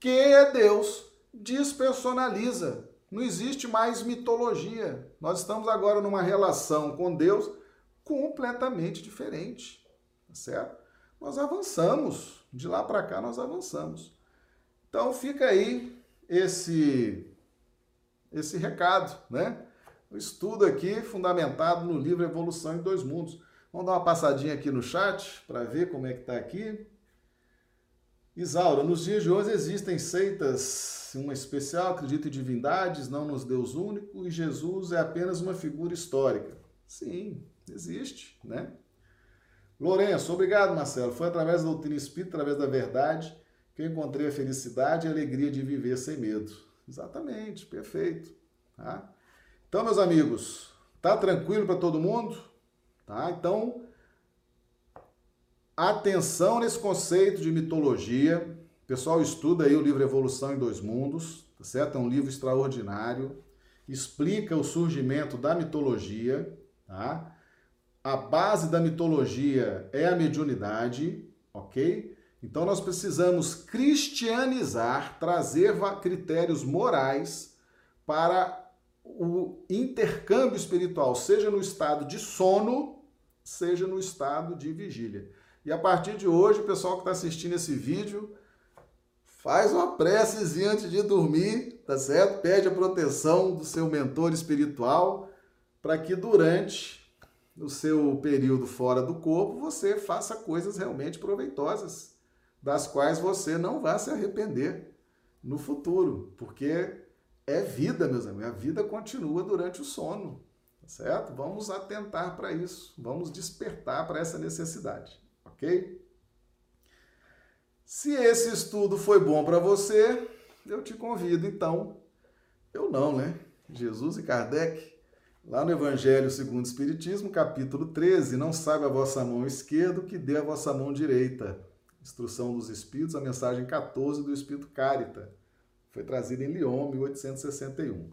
S1: quem é Deus? Despersonaliza. Não existe mais mitologia. Nós estamos agora numa relação com Deus completamente diferente, tá certo? Nós avançamos, de lá para cá nós avançamos. Então fica aí esse esse recado, né? O estudo aqui fundamentado no livro Evolução em Dois Mundos. Vamos dar uma passadinha aqui no chat para ver como é que está aqui. Isaura, nos dias de hoje existem seitas, uma especial acredita em divindades, não nos Deus único, e Jesus é apenas uma figura histórica. Sim, existe, né? Lourenço, obrigado, Marcelo. Foi através da doutrina espírita, através da verdade, que eu encontrei a felicidade e a alegria de viver sem medo. Exatamente, perfeito. Tá? Então, meus amigos, tá tranquilo para todo mundo? Tá? Então, atenção nesse conceito de mitologia. O pessoal estuda aí o livro Evolução em Dois Mundos, tá certo? É um livro extraordinário. Explica o surgimento da mitologia, tá? A base da mitologia é a mediunidade, ok? Então nós precisamos cristianizar, trazer critérios morais para o intercâmbio espiritual, seja no estado de sono, seja no estado de vigília. E a partir de hoje, o pessoal que está assistindo esse vídeo, faz uma precezinha antes de dormir, tá certo? Pede a proteção do seu mentor espiritual para que durante o seu período fora do corpo você faça coisas realmente proveitosas, das quais você não vai se arrepender no futuro, porque é vida, meus amigos. A vida continua durante o sono, tá certo? Vamos atentar para isso, vamos despertar para essa necessidade, ok? Se esse estudo foi bom para você, eu te convido, então, eu não, né? Jesus e Kardec, lá no Evangelho segundo o Espiritismo, capítulo 13, não sabe a vossa mão esquerda o que dê a vossa mão direita. Instrução dos Espíritos, a mensagem 14 do Espírito Carita. Foi trazida em Lyon, 1861.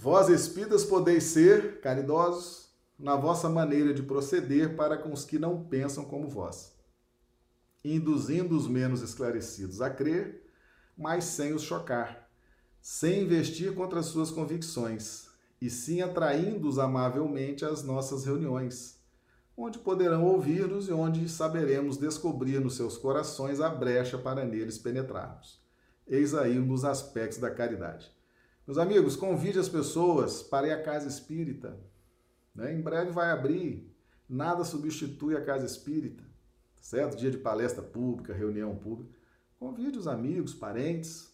S1: Vós, espíritas, podeis ser caridosos na vossa maneira de proceder para com os que não pensam como vós, induzindo os menos esclarecidos a crer, mas sem os chocar, sem investir contra as suas convicções, e sim atraindo-os amavelmente às nossas reuniões onde poderão ouvir-nos e onde saberemos descobrir nos seus corações a brecha para neles penetrarmos. Eis aí um dos aspectos da caridade. Meus amigos, convide as pessoas para ir à casa espírita. Né? Em breve vai abrir. Nada substitui a casa espírita. Certo? Dia de palestra pública, reunião pública. Convide os amigos, parentes,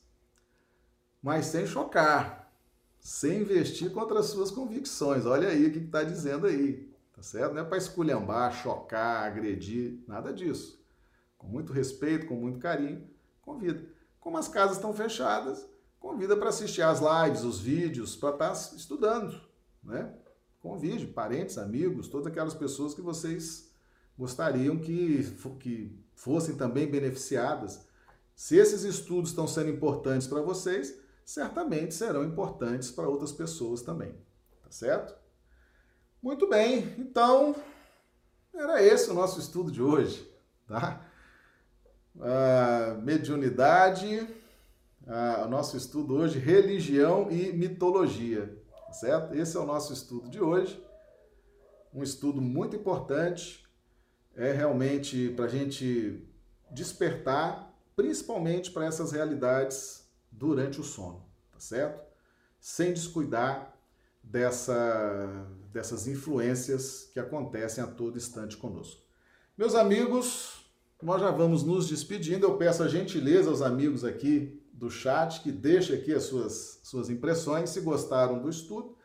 S1: mas sem chocar, sem investir contra as suas convicções. Olha aí o que está dizendo aí tá certo? Não é para esculhambar, chocar, agredir, nada disso. Com muito respeito, com muito carinho, convida. Como as casas estão fechadas, convida para assistir as lives, os vídeos, para estar tá estudando, né? Convide parentes, amigos, todas aquelas pessoas que vocês gostariam que, que fossem também beneficiadas. Se esses estudos estão sendo importantes para vocês, certamente serão importantes para outras pessoas também, tá certo? Muito bem, então era esse o nosso estudo de hoje, tá? A mediunidade, a, o nosso estudo hoje, religião e mitologia, certo? Esse é o nosso estudo de hoje, um estudo muito importante, é realmente para a gente despertar, principalmente para essas realidades durante o sono, tá certo? Sem descuidar dessa dessas influências que acontecem a todo instante conosco. Meus amigos, nós já vamos nos despedindo. Eu peço a gentileza aos amigos aqui do chat que deixem aqui as suas, suas impressões, se gostaram do estudo.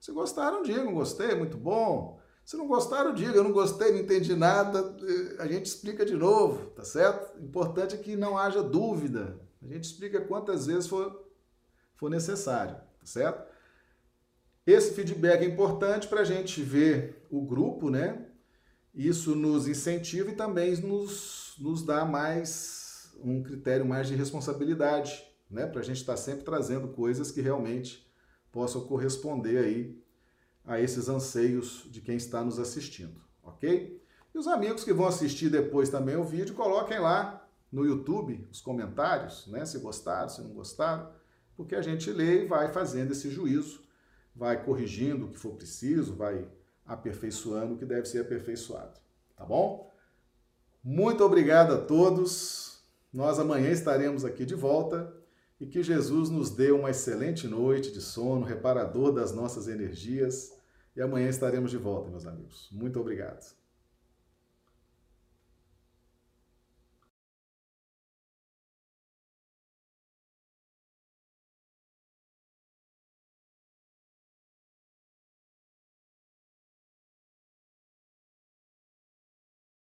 S1: Se gostaram, digam, gostei, muito bom. Se não gostaram, diga, eu não gostei, não entendi nada, eh, a gente explica de novo, tá certo? O importante é que não haja dúvida. A gente explica quantas vezes for, for necessário, tá certo? Esse feedback é importante para a gente ver o grupo, né? Isso nos incentiva e também nos, nos dá mais um critério mais de responsabilidade, né? Para a gente estar tá sempre trazendo coisas que realmente possam corresponder aí a esses anseios de quem está nos assistindo, ok? E os amigos que vão assistir depois também o vídeo, coloquem lá no YouTube os comentários, né? Se gostaram, se não gostaram, porque a gente lê e vai fazendo esse juízo vai corrigindo o que for preciso, vai aperfeiçoando o que deve ser aperfeiçoado. Tá bom? Muito obrigado a todos. Nós amanhã estaremos aqui de volta e que Jesus nos dê uma excelente noite de sono, reparador das nossas energias. E amanhã estaremos de volta, meus amigos. Muito obrigado.